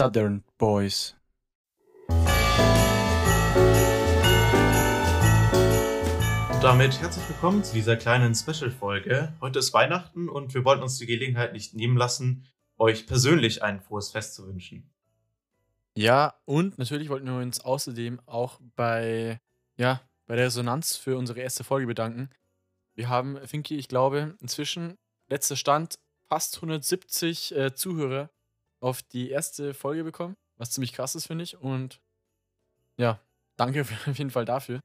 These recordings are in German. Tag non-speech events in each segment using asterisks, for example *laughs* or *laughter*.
Southern Boys. damit herzlich willkommen zu dieser kleinen Special-Folge. Heute ist Weihnachten und wir wollten uns die Gelegenheit nicht nehmen lassen, euch persönlich ein frohes Fest zu wünschen. Ja, und natürlich wollten wir uns außerdem auch bei, ja, bei der Resonanz für unsere erste Folge bedanken. Wir haben, Finki, ich glaube, inzwischen, letzter Stand, fast 170 äh, Zuhörer auf die erste Folge bekommen, was ziemlich krass ist, finde ich. Und ja, danke *laughs* auf jeden Fall dafür.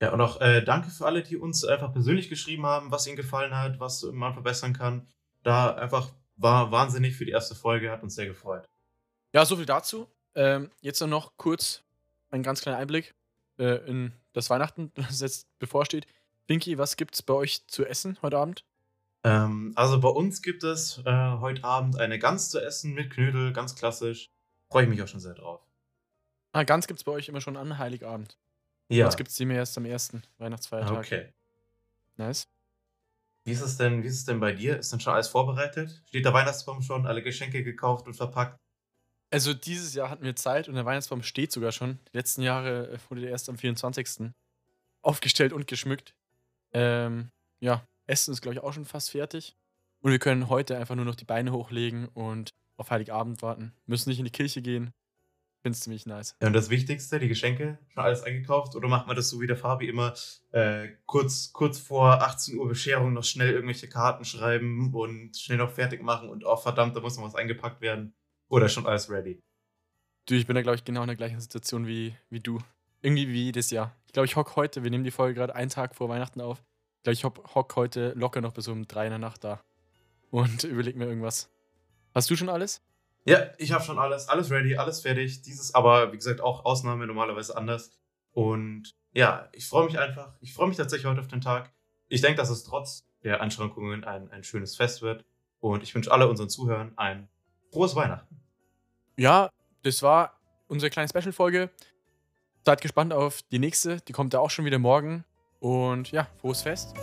Ja, und auch äh, danke für alle, die uns einfach persönlich geschrieben haben, was ihnen gefallen hat, was man verbessern kann. Da einfach war wahnsinnig für die erste Folge, hat uns sehr gefreut. Ja, so viel dazu. Ähm, jetzt noch kurz ein ganz kleiner Einblick äh, in das Weihnachten, *laughs* das jetzt bevorsteht. Pinky, was gibt's bei euch zu essen heute Abend? Ähm, also bei uns gibt es äh, heute Abend eine Gans zu essen mit Knödel, ganz klassisch. Freue ich mich auch schon sehr drauf. Ah, Gans gibt's bei euch immer schon an Heiligabend. Ja. Sonst gibt es die mir erst am ersten Weihnachtsfeiertag. Okay. Nice. Wie ist es denn, wie ist es denn bei dir? Ist denn schon alles vorbereitet? Steht der Weihnachtsbaum schon, alle Geschenke gekauft und verpackt? Also dieses Jahr hatten wir Zeit und der Weihnachtsbaum steht sogar schon. Die letzten Jahre äh, wurde der erst am 24. aufgestellt und geschmückt. Ähm, ja, Essen ist, glaube ich, auch schon fast fertig. Und wir können heute einfach nur noch die Beine hochlegen und auf Heiligabend warten. Müssen nicht in die Kirche gehen. Finde es ziemlich nice. Ja, und das Wichtigste, die Geschenke, schon alles eingekauft? Oder macht man das so wie der Fabi immer, äh, kurz, kurz vor 18 Uhr Bescherung noch schnell irgendwelche Karten schreiben und schnell noch fertig machen und oh verdammt, da muss noch was eingepackt werden? Oder schon alles ready? Du, ich bin da, glaube ich, genau in der gleichen Situation wie, wie du. Irgendwie wie jedes Jahr. Ich glaube, ich hock heute, wir nehmen die Folge gerade einen Tag vor Weihnachten auf. Ich glaube, ich hock heute locker noch bis um drei in der Nacht da. Und *laughs* überleg mir irgendwas. Hast du schon alles? Ja, ich habe schon alles, alles ready, alles fertig. Dieses aber, wie gesagt, auch Ausnahme, normalerweise anders. Und ja, ich freue mich einfach. Ich freue mich tatsächlich heute auf den Tag. Ich denke, dass es trotz der Einschränkungen ein, ein schönes Fest wird. Und ich wünsche alle unseren Zuhörern ein frohes Weihnachten. Ja, das war unsere kleine Special-Folge. Seid gespannt auf die nächste. Die kommt ja auch schon wieder morgen. Und ja, frohes Fest.